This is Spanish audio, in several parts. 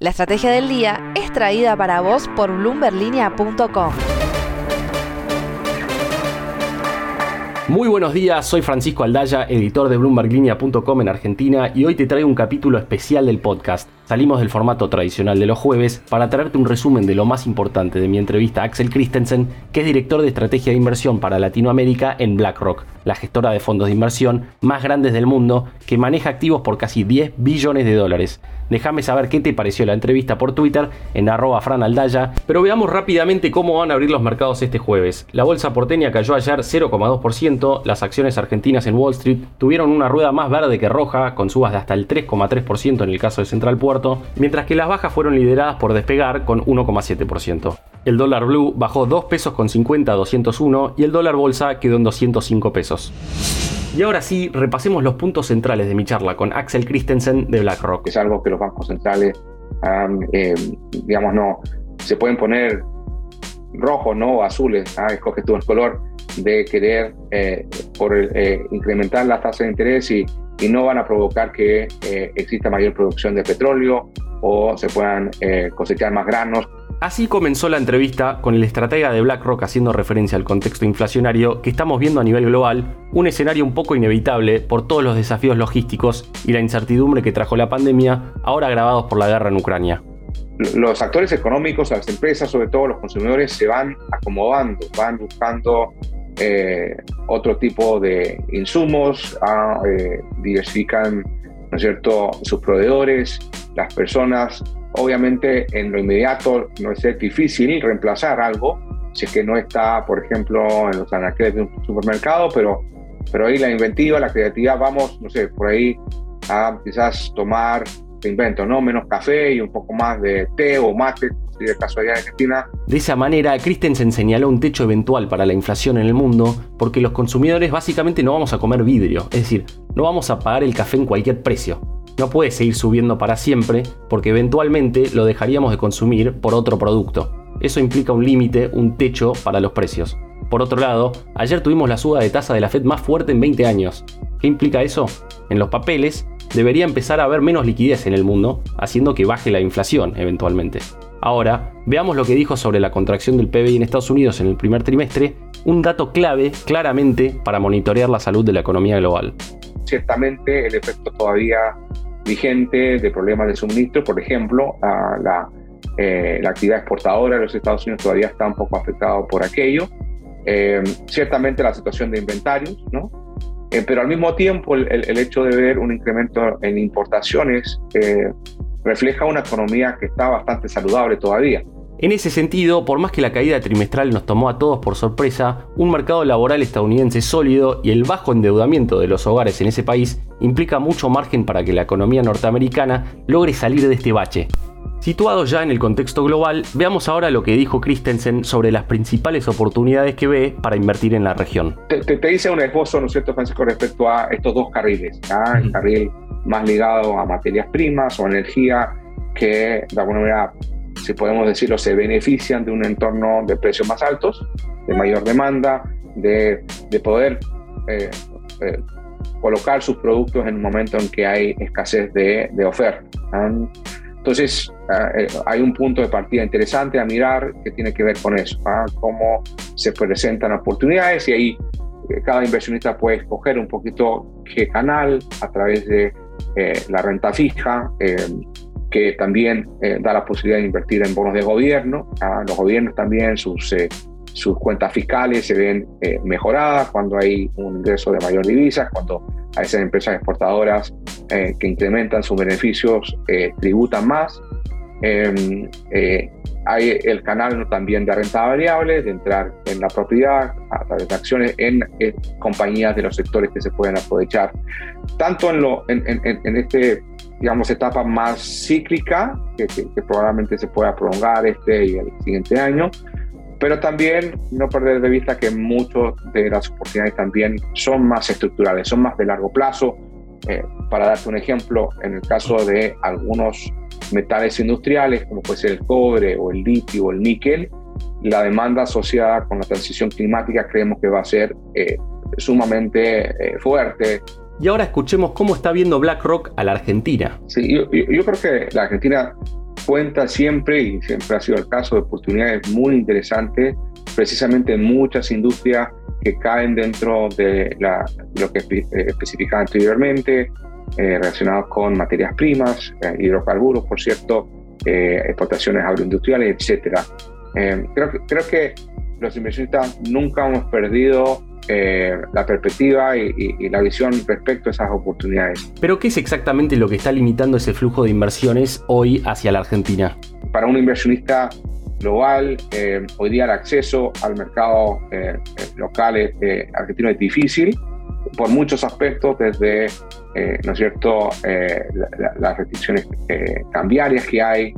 La estrategia del día es traída para vos por bloomberlinia.com. Muy buenos días, soy Francisco Aldaya, editor de BloombergLinea.com en Argentina y hoy te traigo un capítulo especial del podcast. Salimos del formato tradicional de los jueves para traerte un resumen de lo más importante de mi entrevista a Axel Christensen, que es director de estrategia de inversión para Latinoamérica en BlackRock, la gestora de fondos de inversión más grandes del mundo, que maneja activos por casi 10 billones de dólares. Déjame saber qué te pareció la entrevista por Twitter en arroba franaldaya, pero veamos rápidamente cómo van a abrir los mercados este jueves. La bolsa porteña cayó ayer 0,2%, las acciones argentinas en Wall Street tuvieron una rueda más verde que roja, con subas de hasta el 3,3% en el caso de Central Puerto, mientras que las bajas fueron lideradas por Despegar con 1,7%. El dólar blue bajó 2 pesos con 50 a 201 y el dólar bolsa quedó en 205 pesos. Y ahora sí, repasemos los puntos centrales de mi charla con Axel Christensen de BlackRock. Es algo que los bancos centrales, eh, digamos, no, se pueden poner rojos, ¿no? Azules, ¿ah? escoge tú el color de querer eh, por eh, incrementar la tasa de interés y, y, no van a provocar que exista mayor producción de petróleo o se puedan cosechar más granos Así comenzó la entrevista con el estratega de BlackRock haciendo referencia al contexto inflacionario que estamos viendo a nivel global, un escenario un poco inevitable por todos los desafíos logísticos y la incertidumbre que trajo la pandemia, ahora agravados por la guerra en Ucrania. Los actores económicos, las empresas, sobre todo los consumidores, se van acomodando, van buscando eh, otro tipo de insumos, ah, eh, diversifican ¿no es cierto? sus proveedores, las personas Obviamente en lo inmediato no es difícil reemplazar algo, si es que no está, por ejemplo, en los anaqueles de un supermercado, pero, pero ahí la inventiva, la creatividad, vamos, no sé, por ahí a quizás tomar, te invento, ¿no? Menos café y un poco más de té o mate, si de casualidad en Argentina. De esa manera, Christensen señaló un techo eventual para la inflación en el mundo, porque los consumidores básicamente no vamos a comer vidrio, es decir, no vamos a pagar el café en cualquier precio no puede seguir subiendo para siempre porque eventualmente lo dejaríamos de consumir por otro producto. Eso implica un límite, un techo para los precios. Por otro lado, ayer tuvimos la suba de tasa de la Fed más fuerte en 20 años. ¿Qué implica eso? En los papeles debería empezar a haber menos liquidez en el mundo, haciendo que baje la inflación eventualmente. Ahora, veamos lo que dijo sobre la contracción del PBI en Estados Unidos en el primer trimestre, un dato clave claramente para monitorear la salud de la economía global. Ciertamente el efecto todavía vigente de problemas de suministro, por ejemplo, la, eh, la, actividad exportadora de los Estados Unidos todavía está un poco afectado por aquello. Eh, ciertamente la situación de inventarios, ¿no? Eh, pero al mismo tiempo el, el, hecho de ver un incremento en importaciones refleja una economía que está bastante saludable todavía. En ese sentido, por más que la caída trimestral nos tomó a todos por sorpresa, un mercado laboral estadounidense sólido y el bajo endeudamiento de los hogares en ese país implica mucho margen para que la economía norteamericana logre salir de este bache. Situado ya en el contexto global, veamos ahora lo que dijo Christensen sobre las principales oportunidades que ve para invertir en la región. Te, te, dice un esposo, ¿no es cierto, Francisco, respecto a estos dos carriles? El carril más ligado a materias primas o energía que de alguna manera si podemos decirlo, se benefician de un entorno de precios más altos, de mayor demanda, de, de poder eh, eh, colocar sus productos en un momento en que hay escasez de, de oferta. Entonces, eh, hay un punto de partida interesante a mirar que tiene que ver con eso, ¿ah? cómo se presentan oportunidades y ahí cada inversionista puede escoger un poquito qué canal a través de la renta fija, que también eh, da la posibilidad de invertir en bonos de gobierno. a los gobiernos también, sus, eh, sus cuentas fiscales se ven eh, mejoradas cuando hay un ingreso de mayor divisas, cuando a esas empresas exportadoras que incrementan sus beneficios tributan más. Em, hay el canal también de renta variable, de entrar en la propiedad a través de acciones en, compañías de los sectores que se pueden aprovechar, tanto en, lo, en, en, en este digamos, etapa más cíclica, que, probablemente se pueda prolongar este y el siguiente año, pero también no perder de vista que muchas de las oportunidades también son más estructurales, son más de largo plazo. Eh, para darte un ejemplo, en el caso de algunos metales industriales, como puede ser el cobre o el litio o el níquel, la demanda asociada con la transición climática creemos que va a ser eh, sumamente eh, fuerte y ahora escuchemos cómo está viendo BlackRock a la Argentina. Sí, yo, creo que la Argentina cuenta siempre, y siempre ha sido el caso, de oportunidades muy interesantes, precisamente en muchas industrias que caen dentro de lo que eh, especificaba anteriormente, eh, relacionados con materias primas, eh, hidrocarburos, por cierto, exportaciones agroindustriales, etc. creo, que, creo que los inversionistas nunca hemos perdido la perspectiva y, la visión respecto a esas oportunidades. Pero ¿qué es exactamente lo que está limitando ese flujo de inversiones hoy hacia la Argentina? Para un inversionista global. Eh, hoy día el acceso al mercado eh, eh, local argentino es difícil por muchos aspectos, desde ¿no es cierto? las restricciones cambiarias que hay,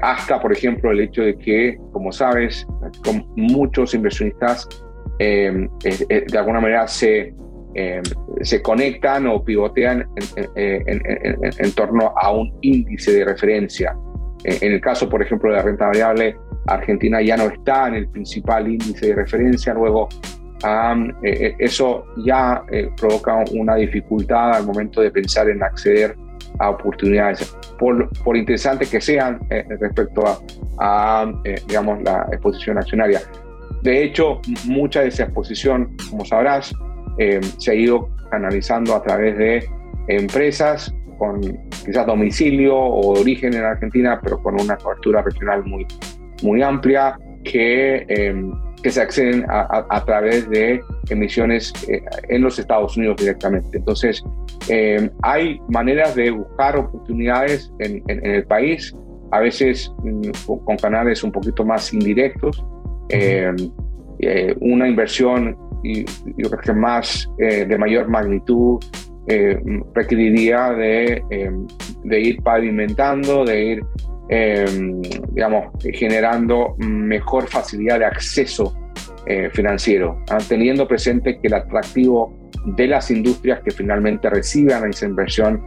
hasta, por ejemplo, el hecho de que, como sabes, con muchos inversionistas de alguna manera se, se conectan o pivotean en torno a un índice de referencia. Eh, en el caso, por ejemplo, de la renta variable, Argentina ya no está en el principal índice de referencia, luego eh, eh, eso ya provoca una dificultad al momento de pensar en acceder a oportunidades, por, por interesantes que sean respecto a, digamos, la exposición accionaria. De hecho, mucha de esa exposición, como sabrás, se ha ido canalizando a través de empresas con quizás domicilio o origen en Argentina, pero con una cobertura regional muy, muy amplia, que, em, que se acceden a, través de emisiones eh, en los Estados Unidos directamente. Entonces, em, hay maneras de buscar oportunidades en, el país, a veces mm, con canales un poquito más indirectos. Em, eh, una inversión, y yo creo que más eh, de mayor magnitud, eh, requeriría de, de, ir pavimentando, de ir, em, digamos, generando mejor facilidad de acceso eh, financiero, ¿ah? teniendo presente que el atractivo de las industrias que finalmente reciban esa inversión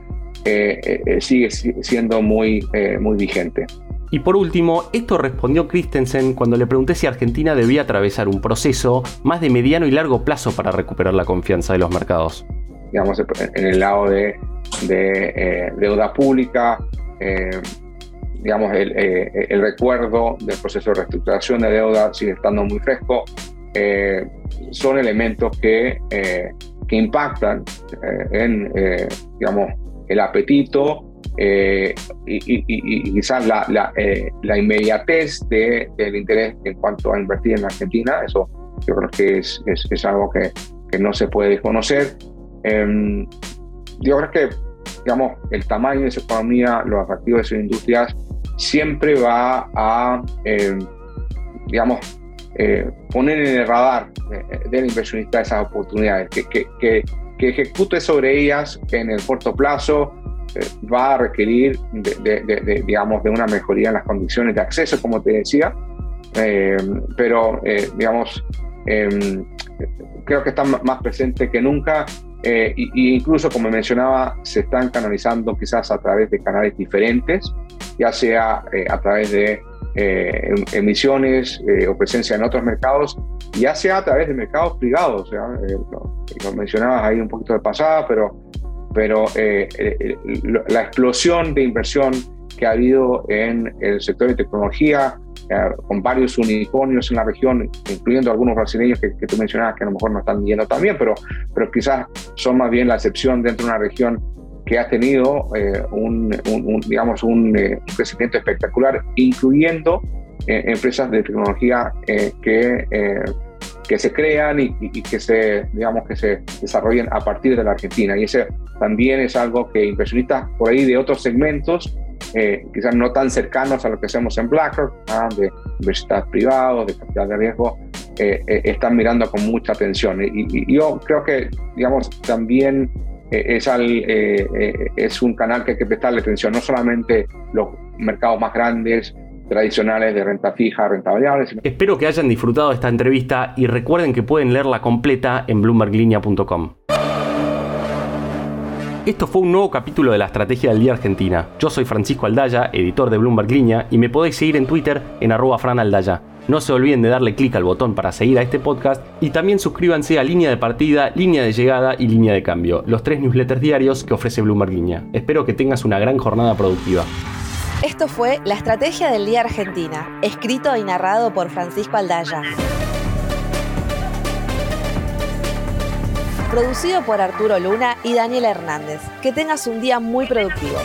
eh, sigue siendo muy, muy vigente. Y por último, esto respondió Christensen cuando le pregunté si Argentina debía atravesar un proceso más de mediano y largo plazo para recuperar la confianza de los mercados digamos, en el lado de, eh, deuda pública, eh, digamos, eh, el, recuerdo del proceso de reestructuración de deuda sigue estando muy fresco. son elementos que, que impactan en, digamos, el apetito y, quizás la, la, inmediatez de, del interés en cuanto a invertir en Argentina. Eso yo creo que es, es, es algo que, que no se puede desconocer. Eh, yo creo que, digamos, el tamaño de esa economía, los atractivos de sus industrias, siempre va a, em, digamos, eh, poner en el radar del inversionista esas oportunidades, que, que, que, que, ejecute sobre ellas en el corto plazo, eh, va a requerir, de, digamos, de una mejoría en las condiciones de acceso, como te decía, pero, eh, digamos, creo que está más presente que nunca eh, y, incluso, como mencionaba, se están canalizando quizás a través de canales diferentes, ya sea eh, a través de eh, em, emisiones o presencia en otros mercados, ya sea a través de mercados privados. Lo, mencionabas ahí un poquito de pasada, pero, pero la explosión de inversión que ha habido en el sector de tecnología, con varios unicornios en la región, incluyendo algunos brasileños que, tú mencionabas que a lo mejor no están yendo tan bien, pero, pero quizás son más bien la excepción dentro de una región que ha tenido eh, un, digamos, eh, un, crecimiento espectacular, incluyendo eh, empresas de tecnología que, que se crean y, y, que, se, digamos, que se desarrollen a partir de la Argentina. Y ese también es algo que inversionistas por ahí de otros segmentos eh, quizás no tan cercanos a lo que hacemos en BlackRock, ¿ah? de universidades privados, de capital de riesgo, eh, eh, están mirando con mucha atención. Y, yo creo que, digamos, también es, al, es un canal que hay que prestarle atención, no solamente los mercados más grandes, tradicionales de renta fija, renta variable. Espero que hayan disfrutado esta entrevista y recuerden que pueden leerla completa en bloomberglinea.com. Esto fue un nuevo capítulo de la Estrategia del Día Argentina. Yo soy Francisco Aldaya, editor de Bloomberg Línea, y me podéis seguir en Twitter en arroba franaldaya. No se olviden de darle clic al botón para seguir a este podcast y también suscríbanse a Línea de Partida, Línea de Llegada y Línea de Cambio, los tres newsletters diarios que ofrece Bloomberg Guiña. Espero que tengas una gran jornada productiva. Esto fue La Estrategia del Día Argentina, escrito y narrado por Francisco Aldaya. Producido por Arturo Luna y Daniel Hernández. Que tengas un día muy productivo.